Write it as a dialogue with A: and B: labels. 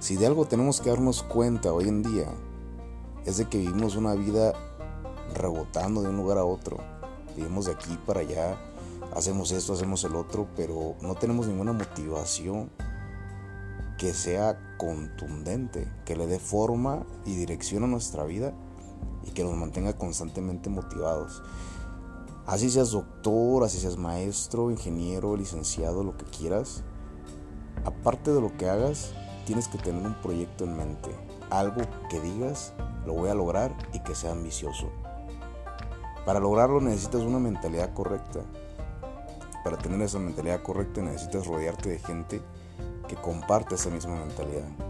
A: Si de algo tenemos que darnos cuenta hoy en día, es de que vivimos una vida rebotando de un lugar a otro. Vivimos de aquí para allá, hacemos esto, hacemos el otro, pero no tenemos ninguna motivación que sea contundente, que le dé forma y dirección a nuestra vida y que nos mantenga constantemente motivados. Así seas doctor, así seas maestro, ingeniero, licenciado, lo que quieras, aparte de lo que hagas, tienes que tener un proyecto en mente, algo que digas, lo voy a lograr y que sea ambicioso. Para lograrlo necesitas una mentalidad correcta. Para tener esa mentalidad correcta necesitas rodearte de gente que comparte esa misma mentalidad.